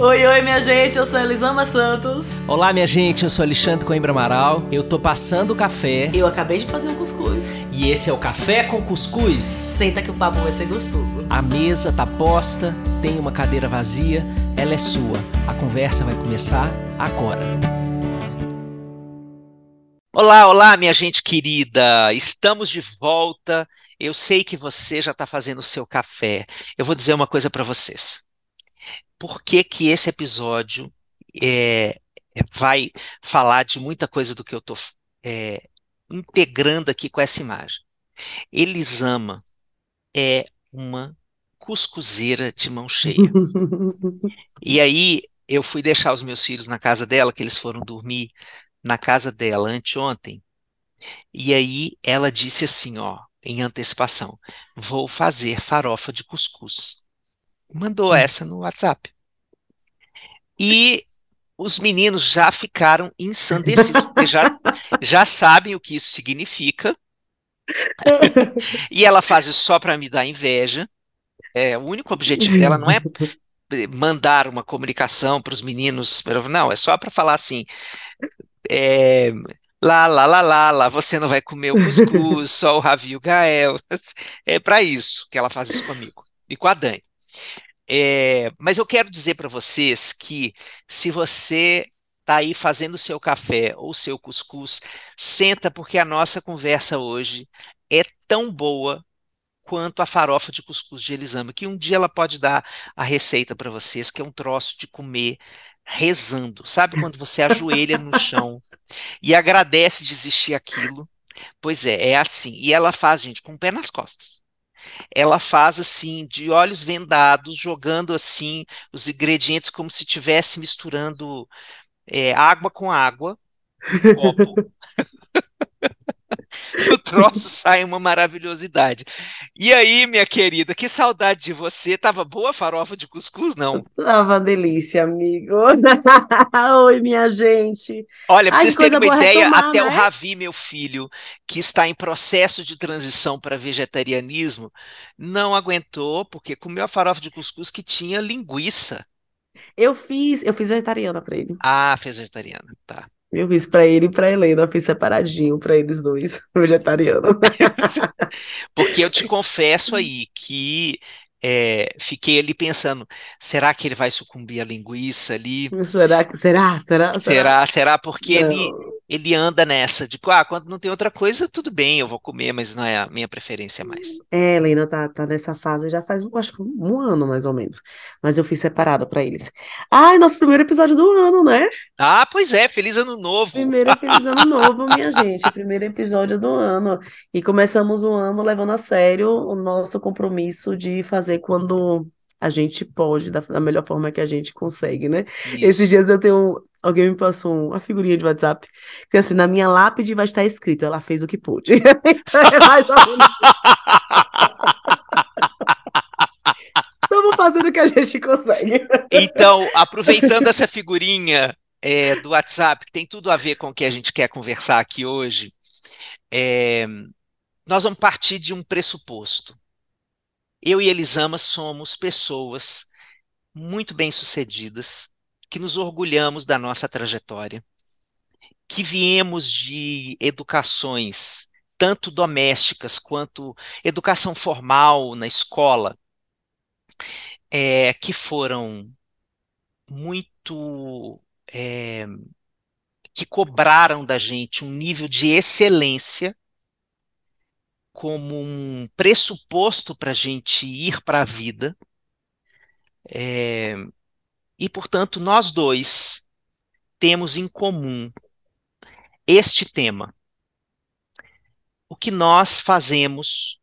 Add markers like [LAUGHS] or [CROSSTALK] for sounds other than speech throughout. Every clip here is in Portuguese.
Oi, oi, minha gente, eu sou Elisama Santos. Olá, minha gente, eu sou Alexandre Coimbra Amaral. Eu tô passando o café. Eu acabei de fazer um cuscuz. E esse é o Café com Cuscuz. Senta que o papo vai ser gostoso. A mesa tá posta, tem uma cadeira vazia, ela é sua. A conversa vai começar agora. Olá, olá, minha gente querida. Estamos de volta. Eu sei que você já está fazendo o seu café. Eu vou dizer uma coisa para vocês por que que esse episódio é, vai falar de muita coisa do que eu estou é, integrando aqui com essa imagem. Elisama é uma cuscuzeira de mão cheia. e [LAUGHS] aí eu fui deixar os meus filhos na casa dela, que eles foram dormir na casa dela anteontem. E aí ela disse assim, ó, em antecipação, vou fazer farofa de cuscuz mandou essa no WhatsApp. E os meninos já ficaram ensandecidos, porque já, já sabem o que isso significa. e ela faz isso só para me dar inveja. É, o único objetivo dela não é mandar uma comunicação para os meninos, não, é só para falar assim. É, lá, lá, lá, lá, lá, você não vai comer o cuscuz, só o Ravi e o Gael. É para isso que ela faz isso comigo e com a Dani. É, mas eu quero dizer para vocês que se você está aí fazendo o seu café ou seu cuscuz, senta porque a nossa conversa hoje é tão boa quanto a farofa de cuscuz de Elisama, que um dia ela pode dar a receita para vocês, que é um troço de comer rezando. Sabe quando você ajoelha no chão e agradece de existir aquilo? Pois é, é assim. E ela faz, gente, com o pé nas costas ela faz assim, de olhos vendados, jogando assim os ingredientes como se estivesse misturando é, água com água, um [LAUGHS] [LAUGHS] o troço sai uma maravilhosidade. E aí, minha querida, que saudade de você. Tava boa a farofa de cuscuz, não? Tava delícia, amigo. [LAUGHS] Oi, minha gente. Olha, para vocês terem uma ideia, retomar, até né? o Ravi, meu filho, que está em processo de transição para vegetarianismo, não aguentou, porque comeu a farofa de cuscuz que tinha linguiça. Eu fiz, eu fiz vegetariana para ele. Ah, fez vegetariana, tá. Eu fiz para ele e para Helena, eu fiz separadinho para eles dois, [LAUGHS] vegetariano. [LAUGHS] Porque eu te confesso aí que é, fiquei ali pensando, será que ele vai sucumbir à linguiça ali? Será que será? Será? Será? Será? será? Porque Não. ele ele anda nessa, de ah, quando não tem outra coisa, tudo bem, eu vou comer, mas não é a minha preferência mais. É, Helena tá, tá nessa fase já faz, acho que um ano mais ou menos. Mas eu fiz separada para eles. Ah, nosso primeiro episódio do ano, né? Ah, pois é, feliz ano novo. Primeiro feliz ano [LAUGHS] novo, minha gente. Primeiro episódio do ano. E começamos o ano levando a sério o nosso compromisso de fazer quando a gente pode, da, da melhor forma que a gente consegue, né? Isso. Esses dias eu tenho. Alguém me passou uma figurinha de WhatsApp que assim, na minha lápide vai estar escrito, ela fez o que pôde. [LAUGHS] então é mais ou menos. Estamos [LAUGHS] fazendo o que a gente consegue. Então, aproveitando essa figurinha é, do WhatsApp, que tem tudo a ver com o que a gente quer conversar aqui hoje, é, nós vamos partir de um pressuposto. Eu e Elisama somos pessoas muito bem-sucedidas, que nos orgulhamos da nossa trajetória, que viemos de educações tanto domésticas quanto educação formal na escola, é, que foram muito. É, que cobraram da gente um nível de excelência como um pressuposto para a gente ir para a vida. É, e, portanto, nós dois temos em comum este tema. O que nós fazemos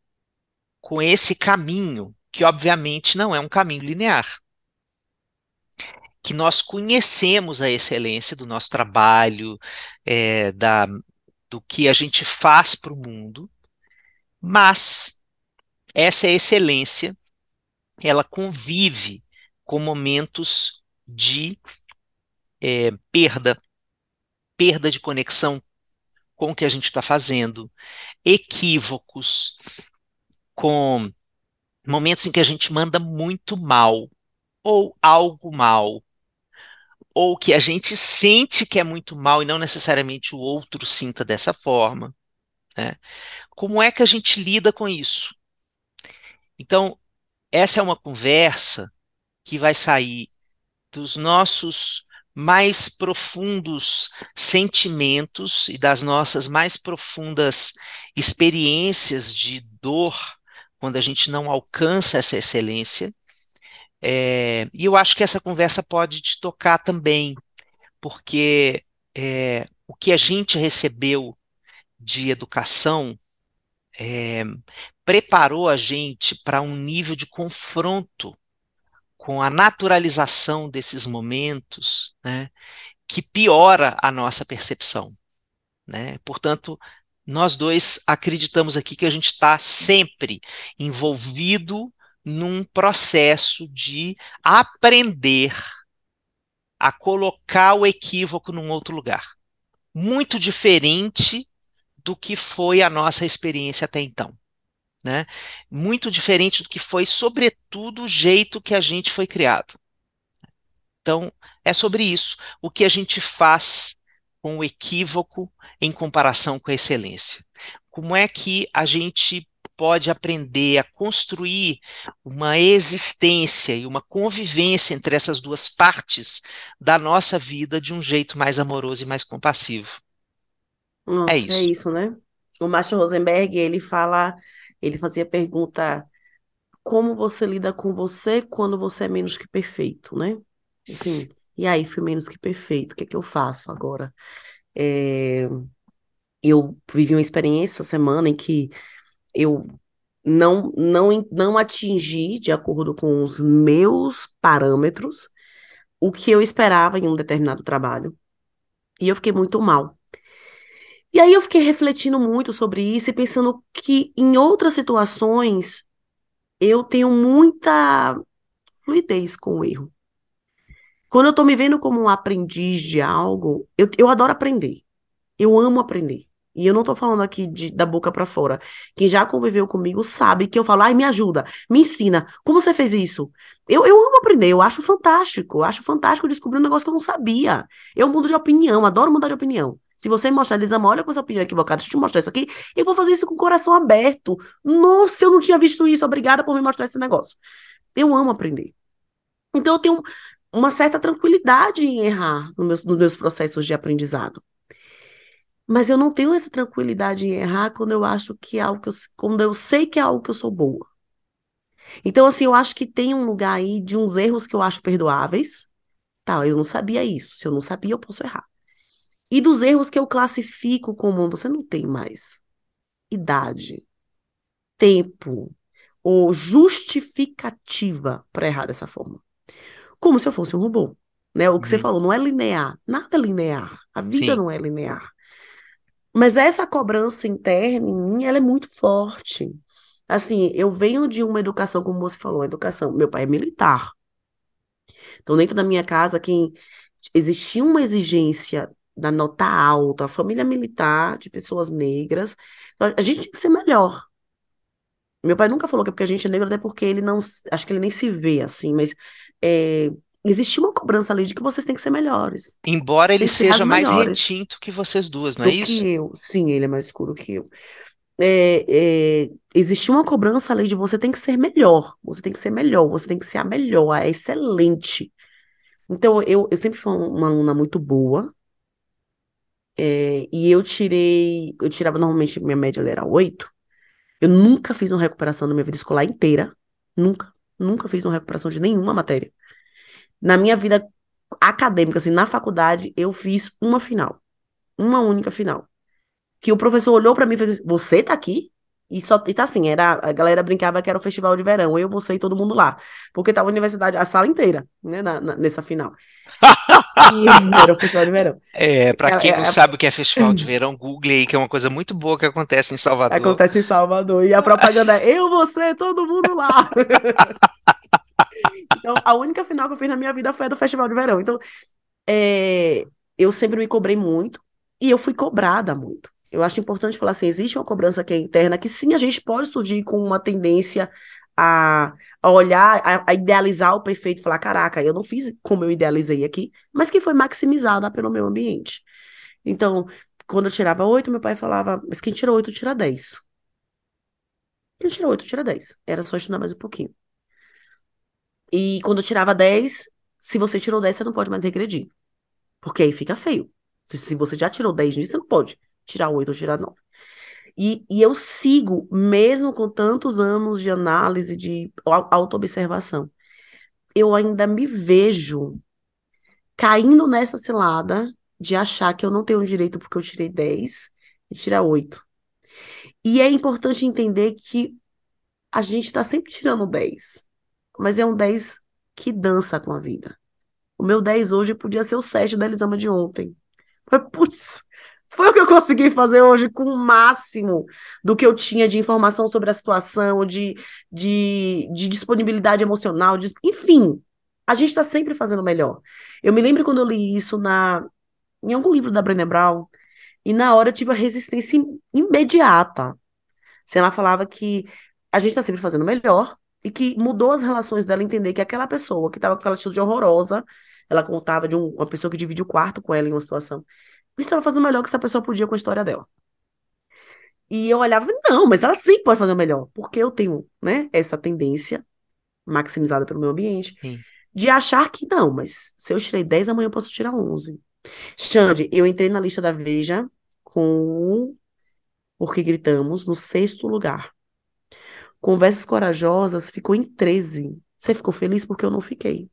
com esse caminho, que obviamente não é um caminho linear. Que nós conhecemos a excelência do nosso trabalho, é, da, do que a gente faz para o mundo, mas essa excelência, ela convive com momentos de é, perda, perda de conexão com o que a gente está fazendo, equívocos, com momentos em que a gente manda muito mal ou algo mal. Ou que a gente sente que é muito mal e não necessariamente o outro sinta dessa forma. Né? Como é que a gente lida com isso? Então, essa é uma conversa que vai sair dos nossos mais profundos sentimentos e das nossas mais profundas experiências de dor quando a gente não alcança essa excelência. É, e eu acho que essa conversa pode te tocar também, porque é, o que a gente recebeu de educação é, preparou a gente para um nível de confronto com a naturalização desses momentos, né, que piora a nossa percepção. Né? Portanto, nós dois acreditamos aqui que a gente está sempre envolvido num processo de aprender a colocar o equívoco num outro lugar. Muito diferente do que foi a nossa experiência até então. Né? Muito diferente do que foi, sobretudo, o jeito que a gente foi criado. Então, é sobre isso. O que a gente faz com o equívoco em comparação com a excelência. Como é que a gente pode aprender a construir uma existência e uma convivência entre essas duas partes da nossa vida de um jeito mais amoroso e mais compassivo. É Nossa, é isso. É isso, né? O Márcio Rosenberg, ele fala, ele fazia pergunta como você lida com você quando você é menos que perfeito, né? Assim, e aí, fui menos que perfeito, o que é que eu faço agora? É, eu vivi uma experiência essa semana em que eu não, não, não atingi, de acordo com os meus parâmetros, o que eu esperava em um determinado trabalho. E eu fiquei muito mal. E aí eu fiquei refletindo muito sobre isso e pensando que em outras situações eu tenho muita fluidez com o erro. Quando eu tô me vendo como um aprendiz de algo, eu, eu adoro aprender. Eu amo aprender. E eu não tô falando aqui de, da boca para fora. Quem já conviveu comigo sabe que eu falo, ai, me ajuda, me ensina. Como você fez isso? Eu, eu amo aprender, eu acho fantástico. Eu acho fantástico descobrir um negócio que eu não sabia. Eu mudo de opinião, adoro mudar de opinião. Se você me mostrar, Elisama, olha com essa opinião equivocada, deixa eu te mostrar isso aqui, eu vou fazer isso com o coração aberto. Nossa, eu não tinha visto isso, obrigada por me mostrar esse negócio. Eu amo aprender. Então eu tenho uma certa tranquilidade em errar nos meus, nos meus processos de aprendizado. Mas eu não tenho essa tranquilidade em errar quando eu acho que é algo que eu, quando eu sei que é algo que eu sou boa. Então, assim, eu acho que tem um lugar aí de uns erros que eu acho perdoáveis. Tá, eu não sabia isso. Se eu não sabia, eu posso errar. E dos erros que eu classifico como você não tem mais idade, tempo ou justificativa para errar dessa forma. Como se eu fosse um robô. Né? O que uhum. você falou não é linear. Nada é linear. A vida Sim. não é linear. Mas essa cobrança interna em mim, ela é muito forte. Assim, eu venho de uma educação, como você falou, educação. Meu pai é militar. Então, dentro da minha casa, quem existia uma exigência da nota alta, a família militar, de pessoas negras, a gente tinha que ser melhor. Meu pai nunca falou que é porque a gente é negro, até porque ele não, acho que ele nem se vê assim, mas é, existia uma cobrança ali de que vocês têm que ser melhores. Embora ele seja mais retinto que vocês duas, não é isso? que eu. Sim, ele é mais escuro que eu. É, é, existia uma cobrança ali de você tem que ser melhor, você tem que ser melhor, você tem que ser a melhor, a excelente. Então, eu, eu sempre fui uma aluna muito boa, é, e eu tirei, eu tirava normalmente, minha média era 8. Eu nunca fiz uma recuperação na minha vida escolar inteira, nunca, nunca fiz uma recuperação de nenhuma matéria. Na minha vida acadêmica, assim, na faculdade, eu fiz uma final. Uma única final. Que o professor olhou para mim e assim, você tá aqui? E só e tá assim, era, a galera brincava que era o festival de verão, eu, você e todo mundo lá. Porque tava a universidade, a sala inteira, né, na, na, nessa final. e [LAUGHS] era o festival de verão. [LAUGHS] É, pra quem não é, sabe o que é festival de [CLEARS THROAT] verão, google aí, que é uma coisa muito boa que acontece em Salvador. Acontece em Salvador. E a propaganda é eu, você, todo mundo lá. [LAUGHS] Então, a única final que eu fiz na minha vida foi a do Festival de Verão. Então, é, eu sempre me cobrei muito e eu fui cobrada muito. Eu acho importante falar assim: existe uma cobrança que é interna, que sim, a gente pode surgir com uma tendência a, a olhar, a, a, idealizar o perfeito, falar, caraca, eu não fiz como eu idealizei aqui, mas que foi maximizada pelo meu ambiente. Então, quando eu tirava oito, meu pai falava, mas quem tira oito, tira dez. Quem tira oito, tira dez. Era só estudar mais um pouquinho. E quando eu tirava dez, se você tirou dez, você não pode mais regredir. Porque aí fica feio. Se, se você já tirou dez nisso, você não pode tirar oito ou tirar nove. E, e eu sigo, mesmo com tantos anos de análise, de autoobservação, eu ainda me vejo caindo nessa cilada de achar que eu não tenho direito porque eu tirei 10 e tirar 8. E é importante entender que a gente está sempre tirando 10, mas é um 10 que dança com a vida. O meu 10 hoje podia ser o 7 da Elisama de ontem. Mas, putz, foi o que eu consegui fazer hoje com o máximo do que eu tinha de informação sobre a situação, de, de, de disponibilidade emocional, de, enfim. A gente está sempre fazendo melhor. Eu me lembro quando eu li isso na, em algum livro da Brené Brown, e na hora eu tive a resistência imediata. Se ela falava que a gente está sempre fazendo melhor e que mudou as relações dela entender que aquela pessoa que estava com aquela atitude horrorosa, ela contava de um, uma pessoa que divide o quarto com ela em uma situação, a gente estava fazendo o melhor que essa pessoa podia com a história dela. E eu olhava, não, mas ela sim pode fazer o melhor, porque eu tenho, né, essa tendência, maximizada pelo meu ambiente, sim. de achar que não, mas se eu tirei 10, amanhã eu posso tirar 11. Xande, eu entrei na lista da Veja com Porque Gritamos no sexto lugar. Conversas Corajosas ficou em 13. Você ficou feliz porque eu não fiquei.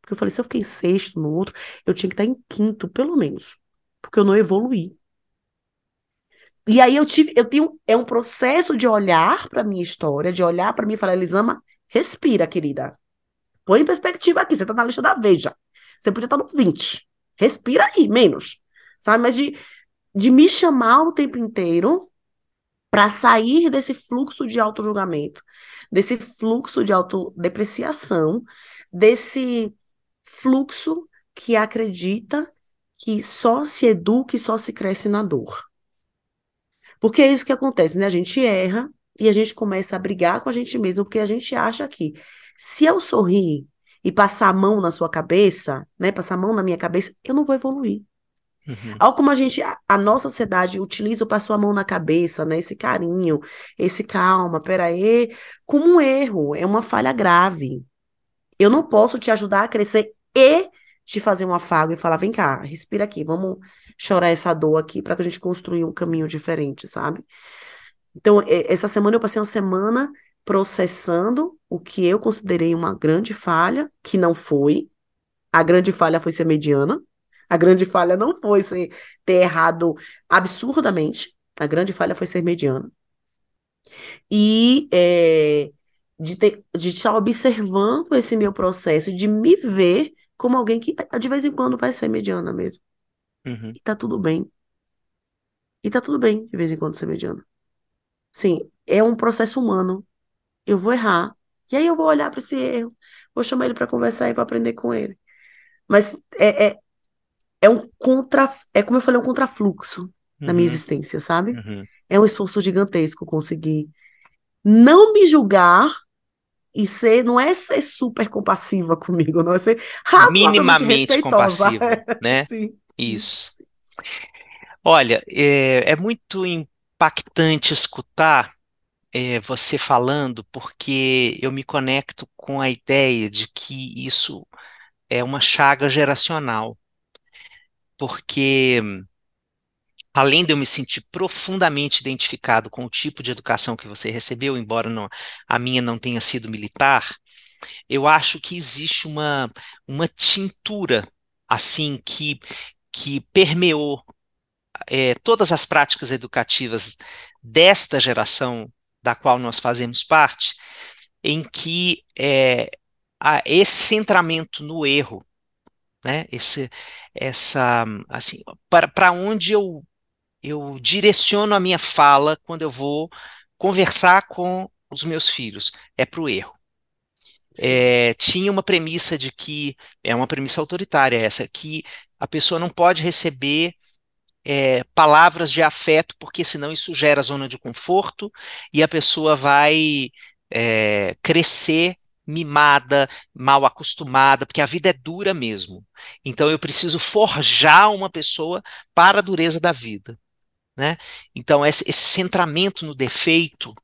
Porque eu falei, se eu fiquei em sexto no outro, eu tinha que estar em quinto, pelo menos porque eu não evoluí. E aí eu tive, eu tenho, é um processo de olhar para minha história, de olhar para mim e falar, Elisama, respira, querida. Põe em perspectiva aqui, você tá na lista da Veja. Você podia estar no 20. Respira aí, menos. Sabe? Mas de, de me chamar o tempo inteiro para sair desse fluxo de auto-julgamento, desse fluxo de autodepreciação, desse fluxo que acredita que só se educa e só se cresce na dor. Porque é isso que acontece, né? A gente erra e a gente começa a brigar com a gente mesmo, porque a gente acha que se eu sorrir e passar a mão na sua cabeça, né, passar a mão na minha cabeça, eu não vou evoluir. Uhum. Algo como a gente, a, a, nossa sociedade utiliza o passou a mão na cabeça, né, esse carinho, esse calma, peraí, como um erro, é uma falha grave. Eu não posso te ajudar a crescer e de fazer um afago e falar: vem cá, respira aqui, vamos chorar essa dor aqui para que a gente construa um caminho diferente, sabe? Então, essa semana eu passei uma semana processando o que eu considerei uma grande falha, que não foi. A grande falha foi ser mediana. A grande falha não foi ser, ter errado absurdamente. A grande falha foi ser mediana. E é, de, de estar observando esse meu processo, de me ver como alguém que de vez em quando vai ser mediana mesmo. Uhum. E tá tudo bem. E tá tudo bem de vez em quando ser mediana. Sim, é um processo humano. Eu vou errar. E aí eu vou olhar para esse erro, vou chamar ele para conversar e vou aprender com ele. Mas é, é, é um contra, é como eu falei, um contrafluxo uhum. na minha uhum. existência, sabe? Uhum. É um esforço gigantesco conseguir não me julgar e ser, não é ser super compassiva [LAUGHS] comigo, não é ser minimamente compassiva, [LAUGHS] né? Sim. Isso. Olha, é, é muito impactante escutar é, você falando, porque eu me conecto com a ideia de que isso é uma chaga geracional. Porque além de eu me sentir profundamente identificado com o tipo de educação que você recebeu, embora não, a minha não tenha sido militar, eu acho que existe uma, uma tintura assim que, que permeou é, todas as práticas educativas desta geração da qual nós fazemos parte, em que é, esse centramento no erro, né, esse, essa, assim, para onde eu eu direciono a minha fala quando eu vou conversar com os meus filhos, é para o erro. É, tinha uma premissa de que, é uma premissa autoritária essa, que a pessoa não pode receber é, palavras de afeto, porque senão isso gera zona de conforto e a pessoa vai é, crescer mimada, mal acostumada, porque a vida é dura mesmo. Então eu preciso forjar uma pessoa para a dureza da vida. Né? Então, esse, esse centramento no defeito,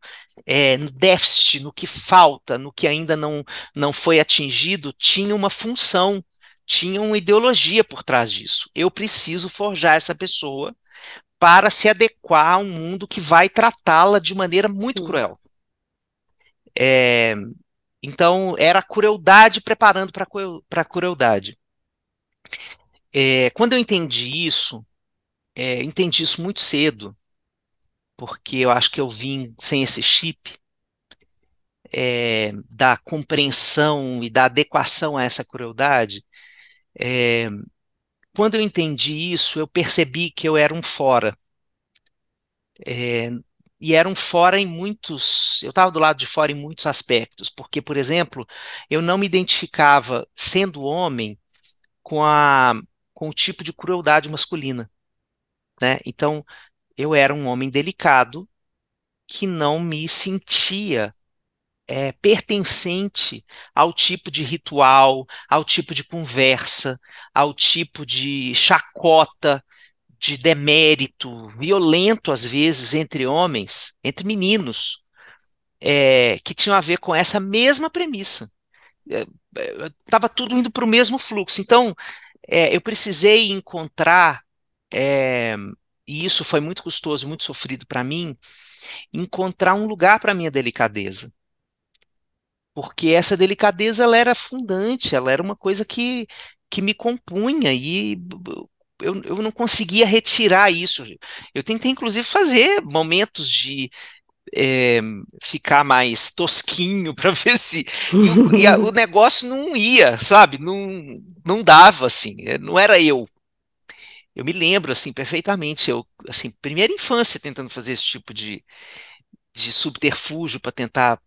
é, no déficit, no que falta, no que ainda não, não foi atingido, tinha uma função, tinha uma ideologia por trás disso. Eu preciso forjar essa pessoa para se adequar a um mundo que vai tratá-la de maneira muito Sim. cruel. É, então, era a crueldade preparando para a crueldade. É, quando eu entendi isso, é, entendi isso muito cedo, porque eu acho que eu vim sem esse chip é, da compreensão e da adequação a essa crueldade. É, quando eu entendi isso, eu percebi que eu era um fora. É, e era um fora em muitos. Eu estava do lado de fora em muitos aspectos, porque, por exemplo, eu não me identificava, sendo homem, com, a, com o tipo de crueldade masculina. Né? Então, eu era um homem delicado que não me sentia é, pertencente ao tipo de ritual, ao tipo de conversa, ao tipo de chacota, de demérito violento, às vezes, entre homens, entre meninos, é, que tinham a ver com essa mesma premissa. Estava é, é, tudo indo para o mesmo fluxo. Então, é, eu precisei encontrar, é, e isso foi muito custoso, muito sofrido para mim, encontrar um lugar para minha delicadeza. Porque essa delicadeza ela era fundante, ela era uma coisa que, que me compunha e eu, eu não conseguia retirar isso. Eu tentei, inclusive, fazer momentos de é, ficar mais tosquinho [LAUGHS] para ver se. E, o, e a, o, [LAUGHS] negócio não ia, sabe? Não, não dava, assim, não era eu. Eu me lembro, assim, perfeitamente, eu, assim, primeira infância tentando fazer esse tipo de, de subterfúgio para tentar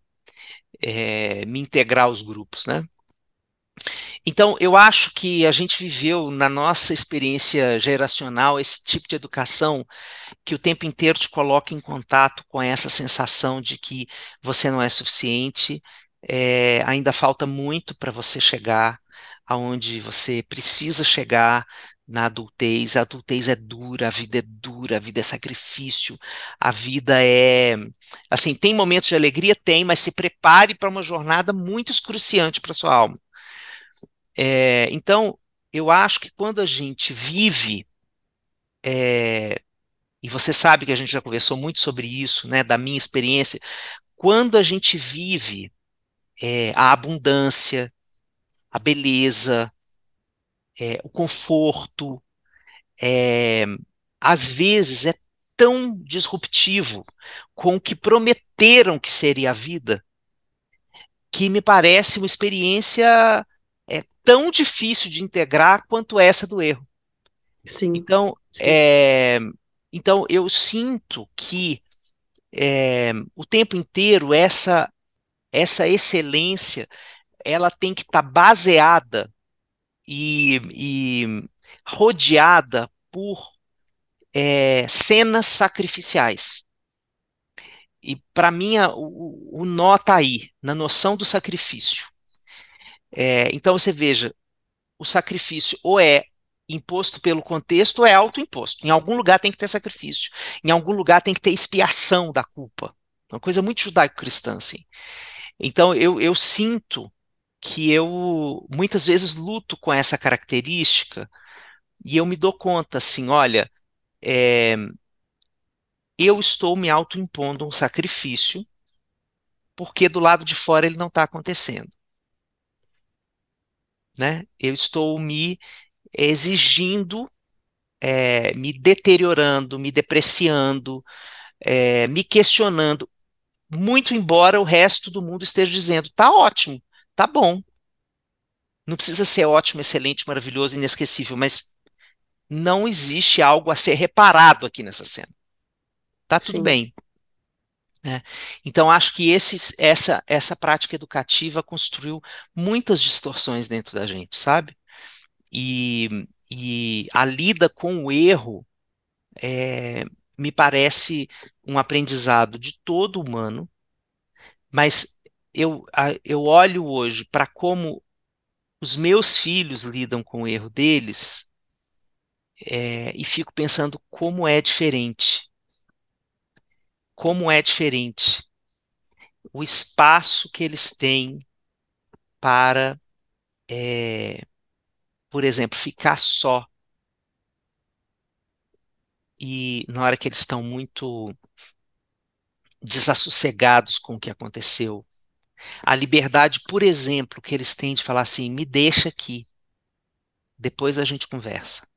é, me integrar aos grupos, né? Então, eu acho que a gente viveu na nossa experiência geracional esse tipo de educação que o tempo inteiro te coloca em contato com essa sensação de que você não é suficiente, é, ainda falta muito para você chegar aonde você precisa chegar na adultez. A adultez é dura, a vida é dura, a vida é sacrifício, a vida é. Assim, tem momentos de alegria? Tem, mas se prepare para uma jornada muito excruciante para sua alma. É, então, eu acho que quando a gente vive, é, e você sabe que a gente já conversou muito sobre isso, né, da minha experiência, quando a gente vive é, a abundância, a beleza, é, o conforto, é, às vezes é tão disruptivo com o que prometeram que seria a vida, que me parece uma experiência é tão difícil de integrar quanto essa do erro. Sim. Então, sim. É, então eu sinto que é, o tempo inteiro essa essa excelência ela tem que estar tá baseada e, e, rodeada por é, cenas sacrificiais. E para mim o, o nó está aí, na noção do sacrifício. É, então você veja, o sacrifício ou é imposto pelo contexto ou é autoimposto. Em algum lugar tem que ter sacrifício. Em algum lugar tem que ter expiação da culpa. Uma coisa muito judaico-cristã, assim. Então eu, eu sinto que eu muitas vezes luto com essa característica e eu me dou conta, assim, olha, é, eu estou me autoimpondo um sacrifício porque do lado de fora ele não está acontecendo né? Eu estou me exigindo, é, me deteriorando, me depreciando, é, me questionando, muito embora o resto do mundo esteja dizendo, tá ótimo, tá bom. Não precisa ser ótimo, excelente, maravilhoso, inesquecível, mas não existe algo a ser reparado aqui nessa cena. Tá tudo Sim. bem. Né? Então, acho que esse, essa, essa prática educativa construiu muitas distorções dentro da gente, sabe? E, e a lida com o erro é, me parece um aprendizado de todo humano, mas eu, eu olho hoje para como os meus filhos lidam com o erro deles é, e fico pensando como é diferente. Como é diferente o espaço que eles têm para, é, por exemplo, ficar só. E na hora que eles estão muito desassossegados com o que aconteceu. A liberdade, por exemplo, que eles têm de falar assim: me deixa aqui, depois a gente conversa.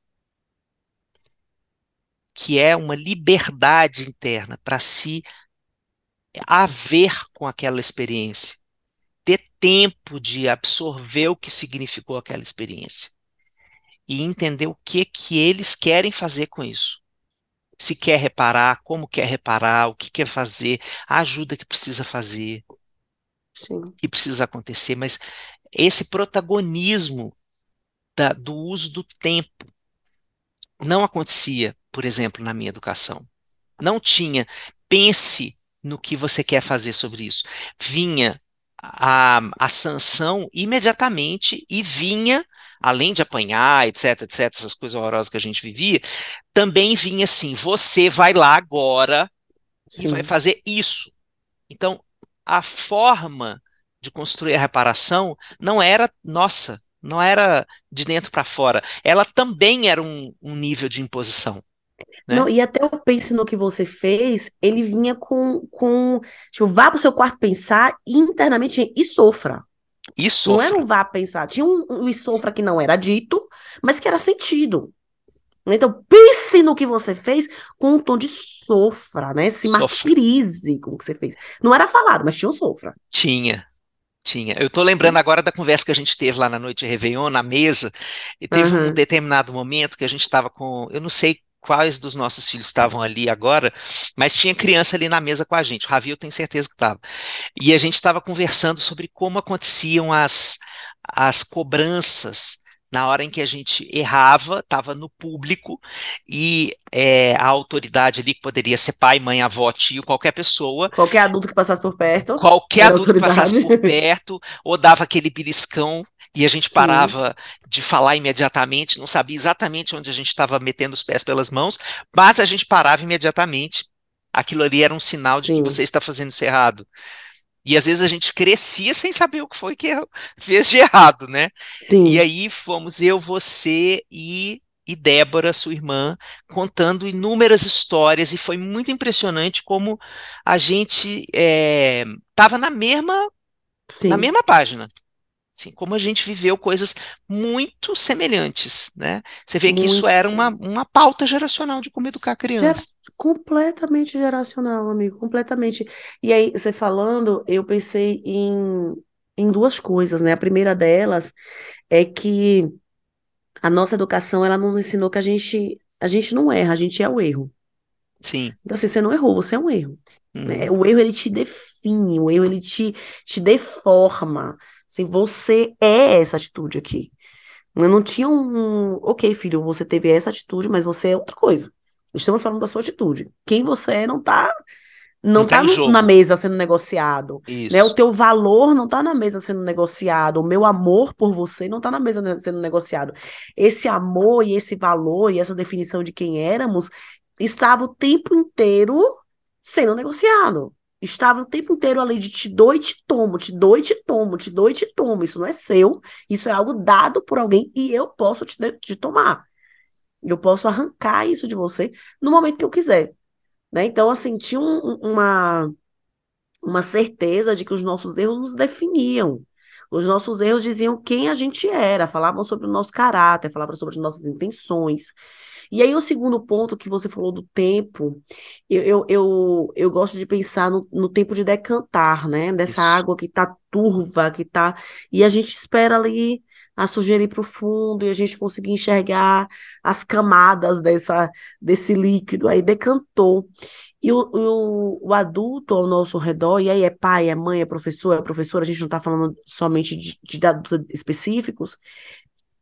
Que é uma liberdade interna para se haver com aquela experiência, ter tempo de absorver o que significou aquela experiência e entender o que que eles querem fazer com isso se quer reparar, como quer reparar, o que quer fazer, a ajuda que precisa fazer, Sim. que precisa acontecer, mas esse protagonismo da, do uso do tempo não acontecia, por exemplo, na minha educação. Não tinha. Pense no que você quer fazer sobre isso. Vinha a, a sanção imediatamente e vinha além de apanhar, etc, etc, essas coisas horrorosas que a gente vivia, também vinha assim: você vai lá agora Sim. e vai fazer isso. Então, a forma de construir a reparação não era nossa, não era de dentro para fora. Ela também era um, um nível de imposição. Né? Não, e até eu pense no que você fez, ele vinha com, com tipo, vá para o seu quarto pensar internamente e sofra. E sofra. Não era um vá pensar. Tinha um, um e sofra que não era dito, mas que era sentido. Então, pense no que você fez com um tom de sofra, né? Se sofra. martirize com o que você fez. Não era falado, mas tinha um sofra. Tinha. Tinha. Eu tô lembrando agora da conversa que a gente teve lá na noite de Réveillon, na mesa, e teve uhum. um determinado momento que a gente estava com. Eu não sei quais dos nossos filhos estavam ali agora, mas tinha criança ali na mesa com a gente. O Ravi eu tenho certeza que estava. E a gente estava conversando sobre como aconteciam as, as cobranças na hora em que a gente errava, estava no público, e é, a autoridade ali, que poderia ser pai, mãe, avó, tio, qualquer pessoa. Qualquer adulto que passasse por perto. Qualquer adulto que passasse por [LAUGHS] perto, ou dava aquele beliscão e a gente parava Sim. de falar imediatamente, não sabia exatamente onde a gente estava metendo os pés pelas mãos, mas a gente parava imediatamente. Aquilo ali era um sinal de Sim. que você está fazendo isso errado. E às vezes a gente crescia sem saber o que foi que fez de errado, né? Sim. E aí fomos eu, você e, e Débora, sua irmã, contando inúmeras histórias, e foi muito impressionante como a gente estava eh, é, na mesma Sim. na mesma página. Assim, como a gente viveu coisas muito semelhantes, né? Você vê muito. que isso era uma, uma pauta geracional de como educar a criança. Completamente geracional, amigo, completamente. E aí, você falando, eu pensei em, em duas coisas, né? A primeira delas é que a nossa educação, ela nos ensinou que a gente, a gente não erra, a gente é o erro. Sim. Então, assim, você não errou, você é um erro. Né? Uhum. O erro, ele te define, o erro, ele te, te deforma. Assim, você é essa atitude aqui. Eu não tinha um, ok, filho, você teve essa atitude, mas você é outra coisa. Estamos falando da sua atitude. Quem você é não tá não, não tá, tá na mesa sendo negociado. Isso. Né? O teu valor não tá na mesa sendo negociado. O meu amor por você não tá na mesa sendo negociado. Esse amor e esse valor e essa definição de quem éramos estava o tempo inteiro sendo negociado estava o tempo inteiro ali de te dou e te tomo, te dou e te tomo, te dou e te tomo. Isso não é seu, isso é algo dado por alguém e eu posso te, te tomar. Eu posso arrancar isso de você no momento que eu quiser. Né? Então, assim, tinha um, uma, uma certeza de que os nossos erros nos definiam. Os nossos erros diziam quem a gente era, falavam sobre o nosso caráter, falavam sobre as nossas intenções. E aí, o segundo ponto que você falou do tempo, eu, eu, eu, eu gosto de pensar no, no, tempo de decantar, né? Dessa Isso. água que tá turva, que tá. E a gente espera ali a sujeira ir para o fundo e a gente conseguir enxergar as camadas dessa, desse líquido. Aí decantou. E o, o, o, adulto ao nosso redor, e aí é pai, é mãe, é professor, é professora, a gente não está falando somente de, de dados específicos,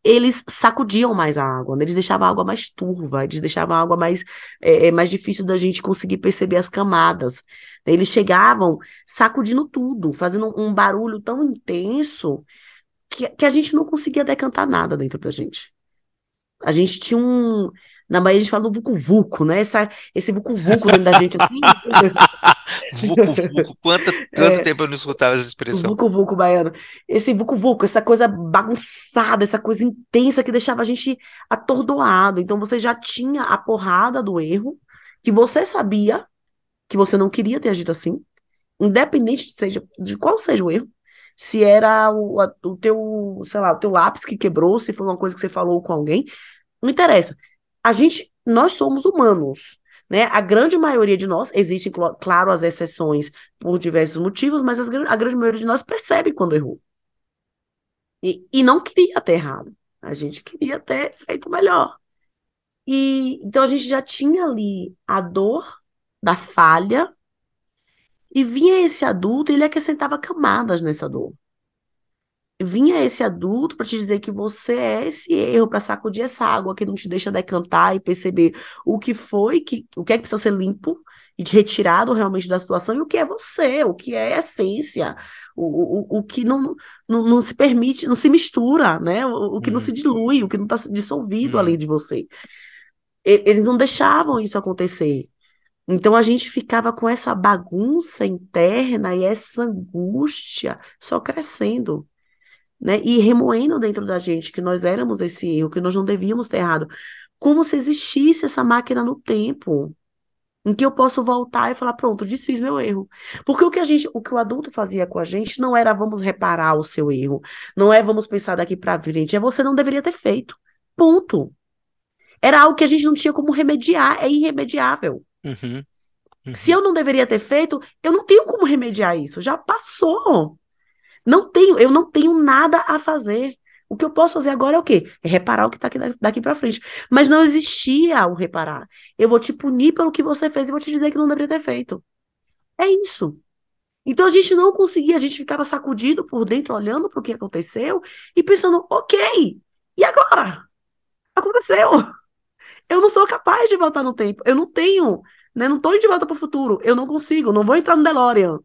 eles sacudiam mais a água, né? eles deixavam a água mais turva, eles deixavam a água mais, é, mais difícil da gente conseguir perceber as camadas. Eles chegavam sacudindo tudo, fazendo um barulho tão intenso que, que a gente não conseguia decantar nada dentro da gente. A gente tinha um. Na Bahia a gente fala do vucu-vucu, né? Essa, esse vucu-vucu dentro da gente assim. [LAUGHS] Vucu-vucu, quanto, quanto é, tempo eu não escutava essa expressão? Vucu-vucu baiano. Esse vucu-vucu, essa coisa bagunçada, essa coisa intensa que deixava a gente atordoado. Então você já tinha a porrada do erro, que você sabia que você não queria ter agido assim, independente de, seja, de qual seja o erro. Se era o, a, o teu, sei lá, o teu lápis que quebrou, se foi uma coisa que você falou com alguém, não interessa. A gente, nós somos humanos. Né? A grande maioria de nós, existem, claro, as exceções por diversos motivos, mas as, a grande maioria de nós percebe quando errou. E, e não queria ter errado. A gente queria ter feito melhor. E então a gente já tinha ali a dor da falha, e vinha esse adulto e ele acrescentava camadas nessa dor vinha esse adulto para te dizer que você é esse erro, para sacudir essa água que não te deixa decantar e perceber o que foi, que, o que é que precisa ser limpo e retirado realmente da situação e o que é você, o que é essência, o, o, o que não, não, não se permite, não se mistura, né? O, o que hum. não se dilui, o que não está dissolvido hum. além de você. Eles não deixavam isso acontecer. Então a gente ficava com essa bagunça interna e essa angústia só crescendo né? E remoendo dentro da gente que nós éramos esse erro, que nós não devíamos ter errado. Como se existisse essa máquina no tempo, em que eu posso voltar e falar, pronto, desfiz meu erro. Porque o que a gente, o que o adulto fazia com a gente não era vamos reparar o seu erro, não é vamos pensar daqui para frente, é você não deveria ter feito. Ponto. Era algo que a gente não tinha como remediar, é irremediável. Uhum. Uhum. Se eu não deveria ter feito, eu não tenho como remediar isso, já passou. Não tenho, eu não tenho nada a fazer. O que eu posso fazer agora é o quê? É reparar o que está aqui daqui para frente. Mas não existia o reparar. Eu vou te punir pelo que você fez e vou te dizer que não deveria ter feito. É isso. Então a gente não conseguia, a gente ficava sacudido por dentro, olhando para o que aconteceu e pensando, ok, e agora? Aconteceu. Eu não sou capaz de voltar no tempo. Eu não tenho, né? Não estou indo de volta para o futuro. Eu não consigo, não vou entrar no DeLorean.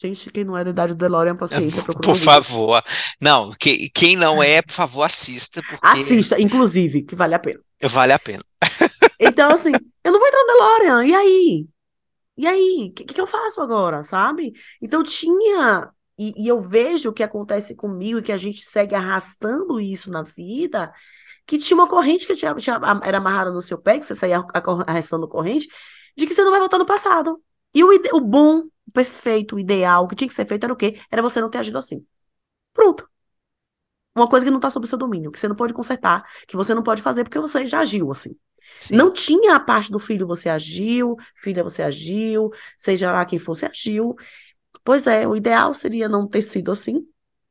Gente, quem não é da idade do DeLorean, paciência, [LAUGHS] procura Por favor. Não, que, quem não é, por favor, assista. Porque... Assista, inclusive, que vale a pena. Vale a pena. [LAUGHS] Então, assim, eu não vou entrar no DeLorean, e aí? E aí? O que, que eu faço agora, sabe? Então, tinha e, e, eu vejo o que acontece comigo e que a gente segue arrastando isso na vida, que tinha uma corrente que tinha, tinha, era amarrada no seu pé, que você saía arrastando corrente, de que você não vai voltar no passado. E o, o bom o perfeito, o ideal, o que tinha que ser feito era o quê? Era você não ter agido assim. Pronto. Uma coisa que não está sob o seu domínio, que você não pode consertar, que você não pode fazer porque você já agiu assim. Sim. Não tinha a parte do filho você agiu, filha você agiu, seja lá quem fosse agiu. Pois é, o ideal seria não ter sido assim.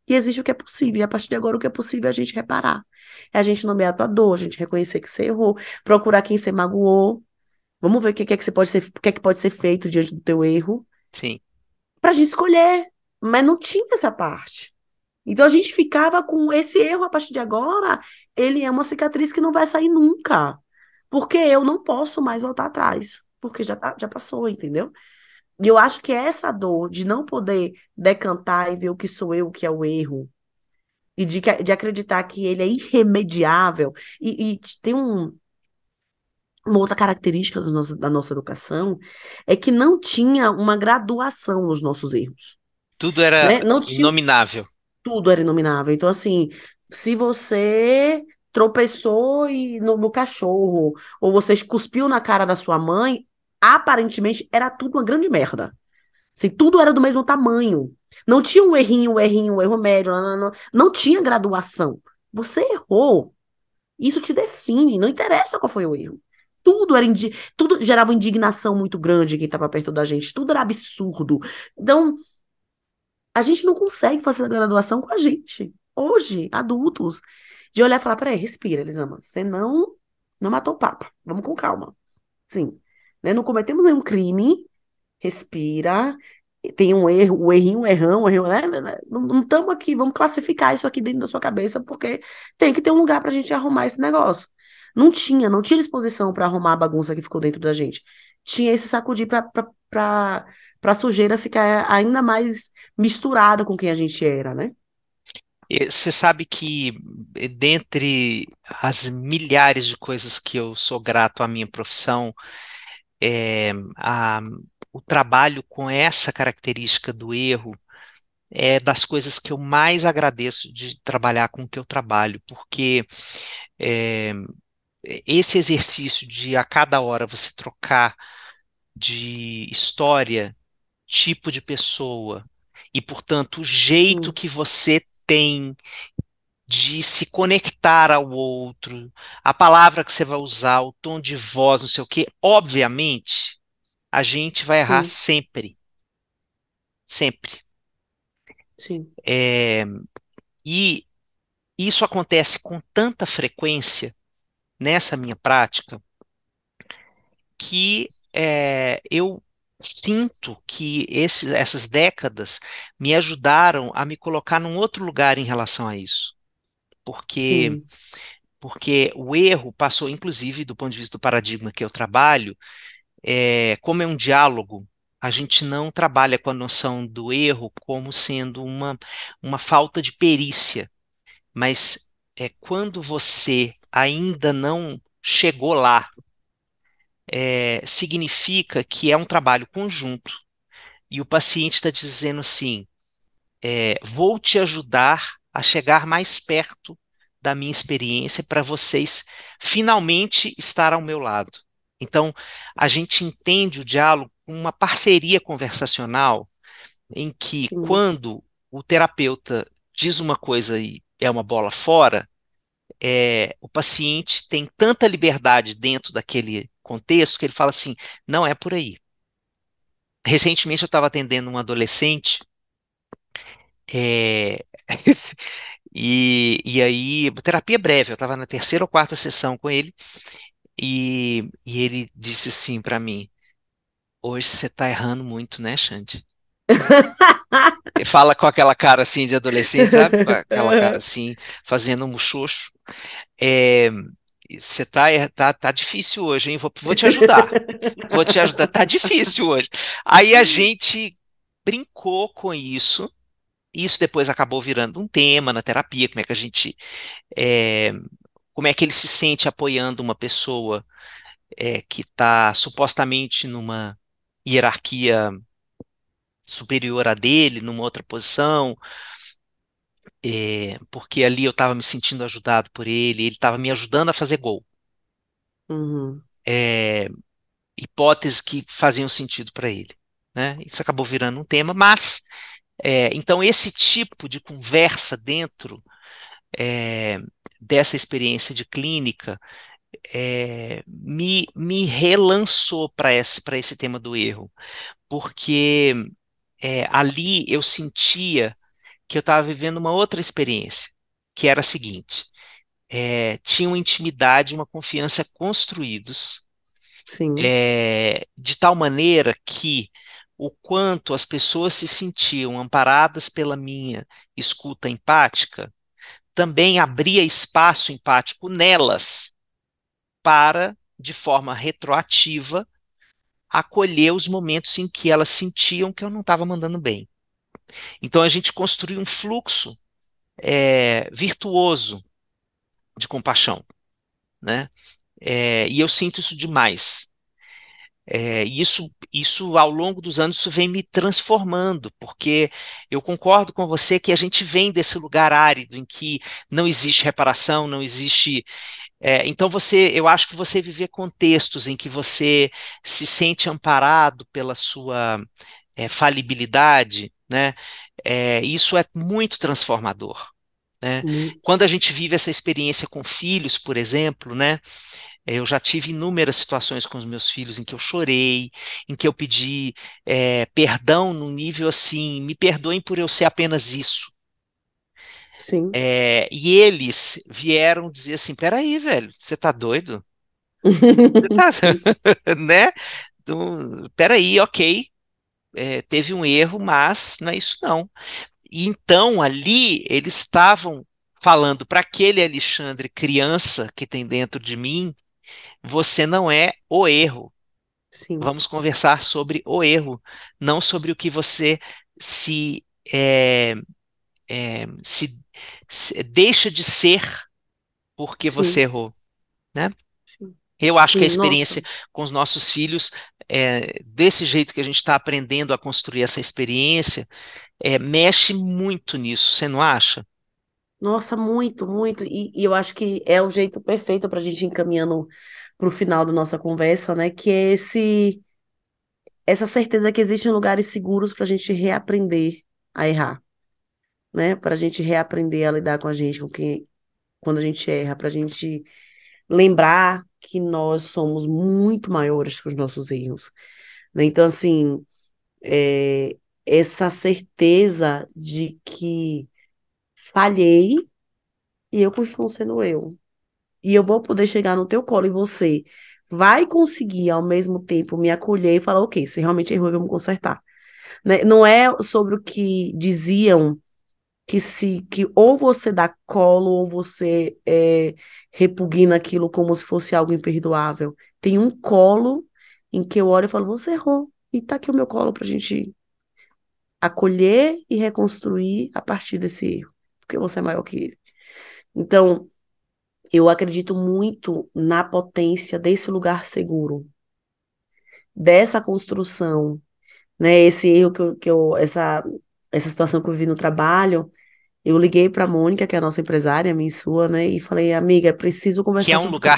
E existe o que é possível. E a partir de agora, o que é possível é a gente reparar. É a gente nomear a tua dor, a gente reconhecer que você errou, procurar quem você magoou. Vamos ver o que é que, você pode ser, o que é que pode ser feito diante do teu erro. Sim. Pra gente escolher. Mas não tinha essa parte. Então a gente ficava com esse erro a partir de agora. Ele é uma cicatriz que não vai sair nunca. Porque eu não posso mais voltar atrás. Porque já, tá, já passou, entendeu? E eu acho que é essa dor de não poder decantar e ver o que sou eu, o que é o erro, e de, de acreditar que ele é irremediável. E, e tem um, uma outra característica nossa, da nossa educação é que não tinha uma graduação nos nossos erros. Tudo era né? não tinha, inominável. Tudo era inominável. Então, assim, se você tropeçou e, no, no cachorro, ou você cuspiu na cara da sua mãe, aparentemente era tudo uma grande merda. Assim, tudo era do mesmo tamanho. Não tinha um errinho, um errinho, um erro médio, não, não, não. não tinha graduação. Você errou. Isso te define, não interessa qual foi o erro tudo era indi tudo gerava indignação muito grande quem estava perto da gente, tudo era absurdo. Então, a gente não consegue fazer a graduação com a gente. Hoje, adultos, de olhar e falar, peraí, respira, Elisama, você não não matou o Papa, vamos com calma. Sim, né? não cometemos nenhum crime, respira, tem um erro, o errinho, o errão, o errão, né? Não estamos aqui, vamos classificar isso aqui dentro da sua cabeça, porque tem que ter um lugar para a gente arrumar esse negócio. Não tinha, não tinha disposição para arrumar a bagunça que ficou dentro da gente. Tinha esse sacudir para a sujeira ficar ainda mais misturada com quem a gente era, né? Você sabe que dentre as milhares de coisas que eu sou grato à minha profissão, é, a, o trabalho com essa característica do erro é das coisas que eu mais agradeço de trabalhar com o que eu trabalho, porque é, esse exercício de a cada hora você trocar de história, tipo de pessoa, e portanto o jeito Sim. que você tem de se conectar ao outro, a palavra que você vai usar, o tom de voz, não sei o quê, obviamente a gente vai errar Sim, sempre. Sempre. sim, É, e isso acontece com tanta frequência nessa minha prática que é, eu sinto que esse, essas décadas me ajudaram a me colocar num outro lugar em relação a isso. Porque, sim, porque o erro passou, inclusive, do ponto de vista do paradigma que eu trabalho, é, como é um diálogo, a gente não trabalha com a noção do erro como sendo uma, uma falta de perícia, mas é quando você ainda não chegou lá, é, significa que é um trabalho conjunto. E o paciente está dizendo assim: é, vou te ajudar a chegar mais perto da minha experiência para vocês finalmente estar ao meu lado. Então, a gente entende o diálogo como uma parceria conversacional em que, sim, quando o terapeuta diz uma coisa e é uma bola fora, é, o paciente tem tanta liberdade dentro daquele contexto que ele fala assim: não é por aí. Recentemente eu estava atendendo um adolescente é, [LAUGHS] e, e aí, terapia breve, eu estava na terceira ou quarta sessão com ele e, e ele disse assim para mim: hoje você está errando muito, né, Xande? Ele fala com aquela cara assim de adolescente, sabe? Com aquela cara [LAUGHS] assim, fazendo um muxoxo. É, você tá, tá, tá difícil hoje, hein? Vou, vou te ajudar. Vou te ajudar. Tá difícil hoje. Aí a [LAUGHS] gente brincou com isso. Isso depois acabou virando um tema na terapia. Como é que a gente, é, como é que ele se sente apoiando uma pessoa é, que está supostamente numa hierarquia superior a dele, numa outra posição, é, porque ali eu estava me sentindo ajudado por ele, ele estava me ajudando a fazer gol. Uhum, É, hipóteses que faziam sentido para ele. Né? Isso acabou virando um tema, mas é, então esse tipo de conversa dentro é, dessa experiência de clínica é, me, me relançou para esse, esse tema do erro, porque é, ali eu sentia que eu estava vivendo uma outra experiência, que era a seguinte: é, tinham intimidade, uma confiança construídos é, de tal maneira que o quanto as pessoas se sentiam amparadas pela minha escuta empática também abria espaço empático nelas para, de forma retroativa, acolher os momentos em que elas sentiam que eu não estava mandando bem. Então a gente construiu um fluxo é, virtuoso de compaixão, né? É, e eu sinto isso demais. É, e isso, isso, ao longo dos anos, isso vem me transformando, porque eu concordo com você que a gente vem desse lugar árido em que não existe reparação, não existe. é, então você, eu acho que você viver contextos em que você se sente amparado pela sua é, falibilidade, né? é, isso é muito transformador. Né? muito, Quando a gente vive essa experiência com filhos, por exemplo, né? Eu já tive inúmeras situações com os meus filhos em que eu chorei, em que eu pedi é, perdão num nível assim, me perdoem por eu ser apenas isso. sim. É, e eles vieram dizer assim: peraí, velho, você tá doido? Você tá, [LAUGHS] [LAUGHS] né? Então, peraí, ok. é, teve um erro, mas não é isso não. E então ali eles estavam falando para aquele Alexandre criança que tem dentro de mim, você não é o erro. Sim. Vamos conversar sobre o erro, não sobre o que você se, é, é, se, se, deixa de ser porque Sim. você errou, né? Sim. Eu acho que a experiência nossa. com os nossos filhos, é, desse jeito que a gente está aprendendo a construir essa experiência, é, mexe muito nisso, você não acha? Nossa, muito, muito. E, e eu acho que é o jeito perfeito para a gente ir encaminhando para o final da nossa conversa, né? Que é esse essa certeza que existem lugares seguros para a gente reaprender a errar, né? Para a gente reaprender a lidar com a gente, com quem, quando a gente erra, para a gente lembrar que nós somos muito maiores que os nossos erros. Né? Então, assim, é, essa certeza de que falhei e eu continuo sendo eu. E eu vou poder chegar no teu colo e você vai conseguir ao mesmo tempo me acolher e falar, ok, você realmente errou, vamos consertar. Né? Não é sobre o que diziam que se que ou você dá colo ou você é, repugna aquilo como se fosse algo imperdoável. Tem um colo em que eu olho e falo, você errou. E tá aqui o meu colo pra gente acolher e reconstruir a partir desse erro, porque você é maior que ele. Então, eu acredito muito na potência desse lugar seguro, dessa construção, né? Esse erro que eu, que eu essa essa situação que eu vivi no trabalho, eu liguei para a Mônica, que é a nossa empresária, minha e sua, né? E falei, amiga, preciso conversar que é um lugar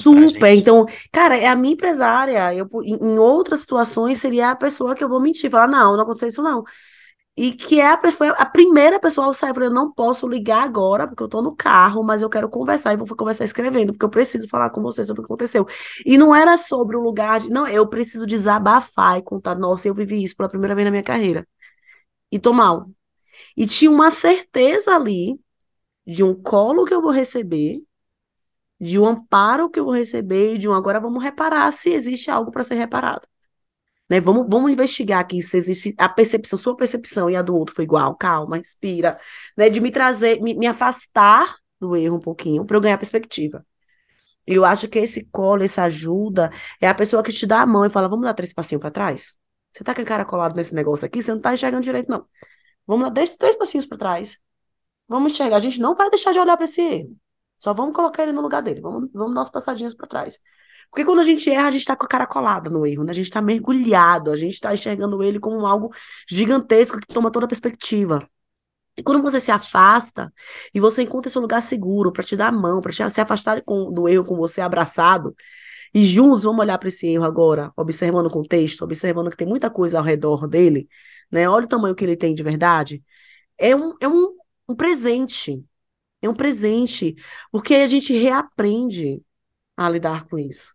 Super. Então, cara, é a minha empresária. Eu, em outras situações seria a pessoa que eu vou mentir, falar, não, não aconteceu isso não. E que é a, pessoa, a primeira pessoa a sair, eu não posso ligar agora, porque eu tô no carro, mas eu quero conversar, e vou conversar escrevendo, porque eu preciso falar com você sobre o que aconteceu. E não era sobre o lugar de, não, eu preciso desabafar e contar, nossa, eu vivi isso pela primeira vez na minha carreira. E tô mal. E tinha uma certeza ali de um colo que eu vou receber, de um amparo que eu vou receber, e de um agora vamos reparar se existe algo para ser reparado. Né? Vamos, vamos investigar aqui se existe a percepção, sua percepção e a do outro foi igual. Calma, respira. Né? De me trazer, me, me afastar do erro um pouquinho para eu ganhar perspectiva. Eu acho que esse colo, essa ajuda, é a pessoa que te dá a mão e fala: vamos dar três passinhos para trás? Você tá com a cara colado nesse negócio aqui, você não tá enxergando direito, não. Vamos dar três, três passinhos para trás. Vamos enxergar. A gente não vai deixar de olhar para esse erro. Só vamos colocar ele no lugar dele. Vamos, vamos dar umas passadinhas para trás. Porque quando a gente erra, a gente está com a cara colada no erro, né? A gente está mergulhado, a gente está enxergando ele como algo gigantesco que toma toda a perspectiva. E quando você se afasta e você encontra esse lugar seguro para te dar a mão, para se afastar com, do erro com você abraçado, e juntos vamos olhar para esse erro agora, observando o contexto, observando que tem muita coisa ao redor dele, né? Olha o tamanho que ele tem de verdade. É um, é um, um presente. É um presente, porque a gente reaprende a lidar com isso.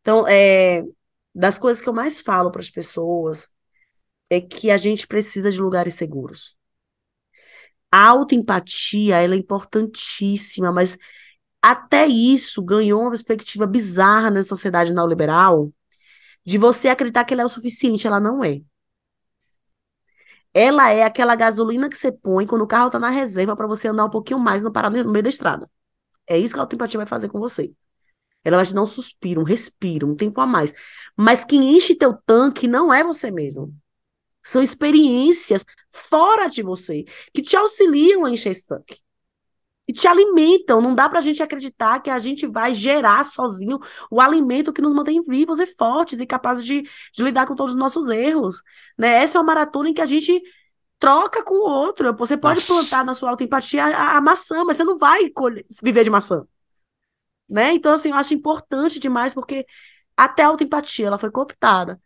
Então, é, das coisas que eu mais falo para as pessoas é que a gente precisa de lugares seguros. A autoempatia, ela é importantíssima, mas até isso ganhou uma perspectiva bizarra na sociedade neoliberal de você acreditar que ela é o suficiente, ela não é. Ela é aquela gasolina que você põe quando o carro tá na reserva para você andar um pouquinho mais no parar no meio da estrada. É isso que a autoempatia vai fazer com você. Ela vai te dar um suspiro, um respiro, um tempo a mais. Mas quem enche teu tanque não é você mesmo. São experiências fora de você que te auxiliam a encher esse tanque. E te alimentam. Não dá pra gente acreditar que a gente vai gerar sozinho o alimento que nos mantém vivos e fortes e capazes de, de lidar com todos os nossos erros. Né? Essa é uma maratona em que a gente troca com o outro. Você pode Nossa. plantar na sua autoempatia a, a maçã, mas você não vai colher, viver de maçã né? Então, assim, eu acho importante demais, porque até a autoempatia, ela foi cooptada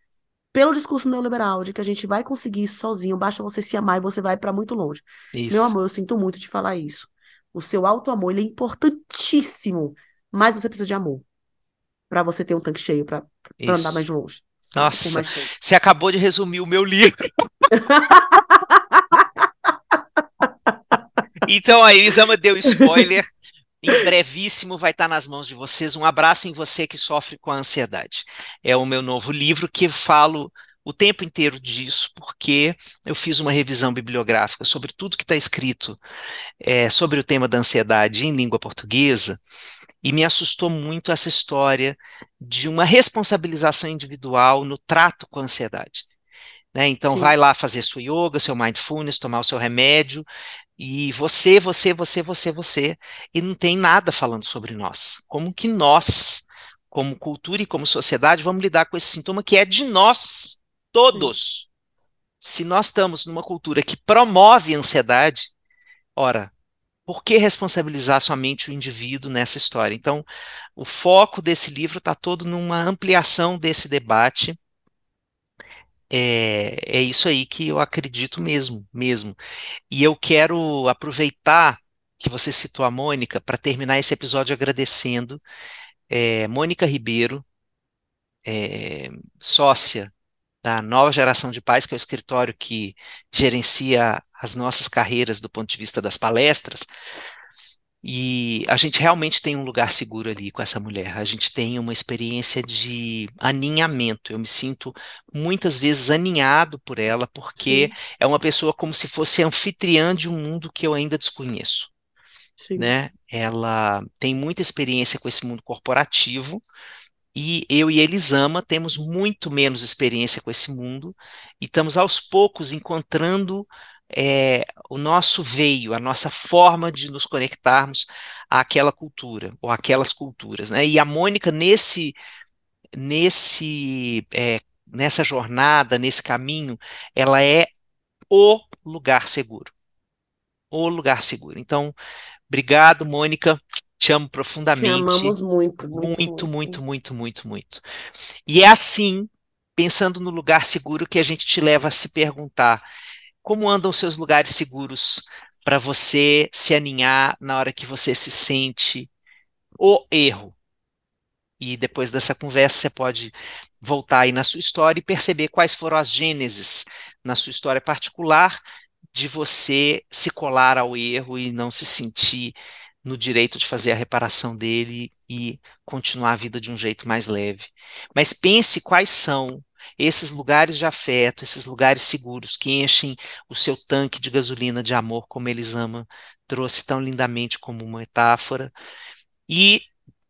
pelo discurso neoliberal de que a gente vai conseguir isso sozinho, basta você se amar e você vai para muito longe. Isso. Meu amor, eu sinto muito de falar isso. O seu auto-amor, ele é importantíssimo, mas você precisa de amor para você ter um tanque cheio para andar mais longe. Nossa, você acabou de resumir o meu livro. [LAUGHS] então a Elisama deu spoiler em brevíssimo vai estar nas mãos de vocês. Um abraço em você que sofre com a ansiedade. É o meu novo livro que falo o tempo inteiro disso, porque eu fiz uma revisão bibliográfica sobre tudo que está escrito é, sobre o tema da ansiedade em língua portuguesa, e me assustou muito essa história de uma responsabilização individual no trato com a ansiedade. Né? Então, Sim. vai lá fazer sua yoga, seu mindfulness, tomar o seu remédio, e você, você, você, você, você, e não tem nada falando sobre nós. Como que nós, como cultura e como sociedade, vamos lidar com esse sintoma que é de nós, todos. Se nós estamos numa cultura que promove ansiedade, ora, por que responsabilizar somente o indivíduo nessa história? Então, o foco desse livro está todo numa ampliação desse debate. É, é isso aí que eu acredito mesmo, mesmo. E eu quero aproveitar que você citou a Mônica para terminar esse episódio agradecendo é, Mônica Ribeiro, é, sócia da Nova Geração de Pais, que é o escritório que gerencia as nossas carreiras do ponto de vista das palestras. E a gente realmente tem um lugar seguro ali com essa mulher. A gente tem uma experiência de aninhamento. Eu me sinto muitas vezes aninhado por ela, porque Sim, é uma pessoa como se fosse anfitriã de um mundo que eu ainda desconheço. sim, Né? Ela tem muita experiência com esse mundo corporativo, e eu e Elisama temos muito menos experiência com esse mundo e estamos aos poucos encontrando é, o nosso veio, a nossa forma de nos conectarmos àquela cultura ou aquelas culturas, né? E a Mônica nesse nesse é, nessa jornada, nesse caminho, ela é o lugar seguro, o lugar seguro. Então, obrigado, Mônica. Te amo te profundamente. amamos muito, muito, Muito, muito, muito. muito, muito, muito. E é assim, pensando no lugar seguro, que a gente te leva a se perguntar como andam os seus lugares seguros para você se aninhar na hora que você se sente o erro. E depois dessa conversa, você pode voltar aí na sua história e perceber quais foram as gêneses na sua história particular de você se colar ao erro e não se sentir no direito de fazer a reparação dele e continuar a vida de um jeito mais leve. Mas pense quais são esses lugares de afeto, esses lugares seguros que enchem o seu tanque de gasolina de amor, como Elisama trouxe tão lindamente como uma metáfora. E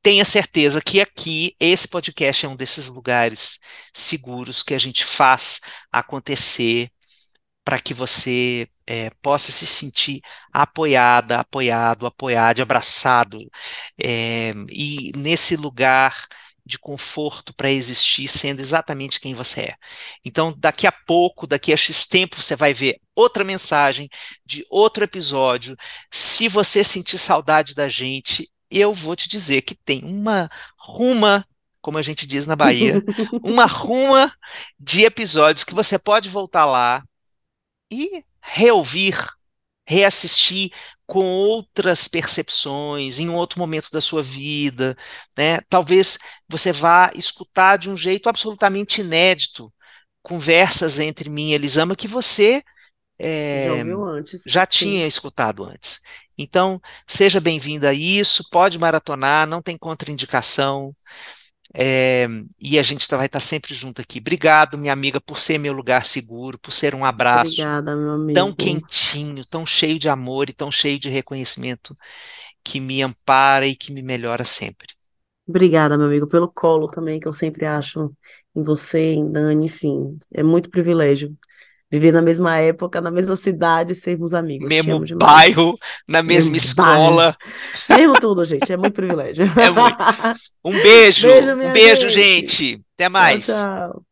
tenha certeza que aqui, esse podcast é um desses lugares seguros que a gente faz acontecer para que você é, possa se sentir apoiada, apoiado, apoiado, abraçado, é, e nesse lugar de conforto para existir sendo exatamente quem você é. Então, daqui a pouco, daqui a X tempo, você vai ver outra mensagem de outro episódio. Se você sentir saudade da gente, eu vou te dizer que tem uma ruma, como a gente diz na Bahia, [LAUGHS] uma ruma de episódios que você pode voltar lá e reouvir, reassistir com outras percepções, em um outro momento da sua vida, né? Talvez você vá escutar de um jeito absolutamente inédito conversas entre mim e Elisama que você Já é, já tinha Sim. escutado antes. Então, seja bem-vinda a isso, pode maratonar, não tem contraindicação. É, e a gente tá- vai estar sempre junto aqui. Obrigado, minha amiga, por ser meu lugar seguro, por ser um abraço Obrigada, meu tão amigo. quentinho, tão cheio de amor e tão cheio de reconhecimento que me ampara e que me melhora sempre. Obrigada, meu amigo, pelo colo também, que eu sempre acho em você, em Dani, enfim. É muito privilégio viver na mesma época, na mesma cidade, sermos amigos. Mesmo bairro, na mesma Mesmo bairro, escola, [LAUGHS] mesmo tudo, gente. É muito privilégio. é muito. Um beijo, [LAUGHS] Beijo, um beijo, gente. gente. Até Tchau, mais. tchau.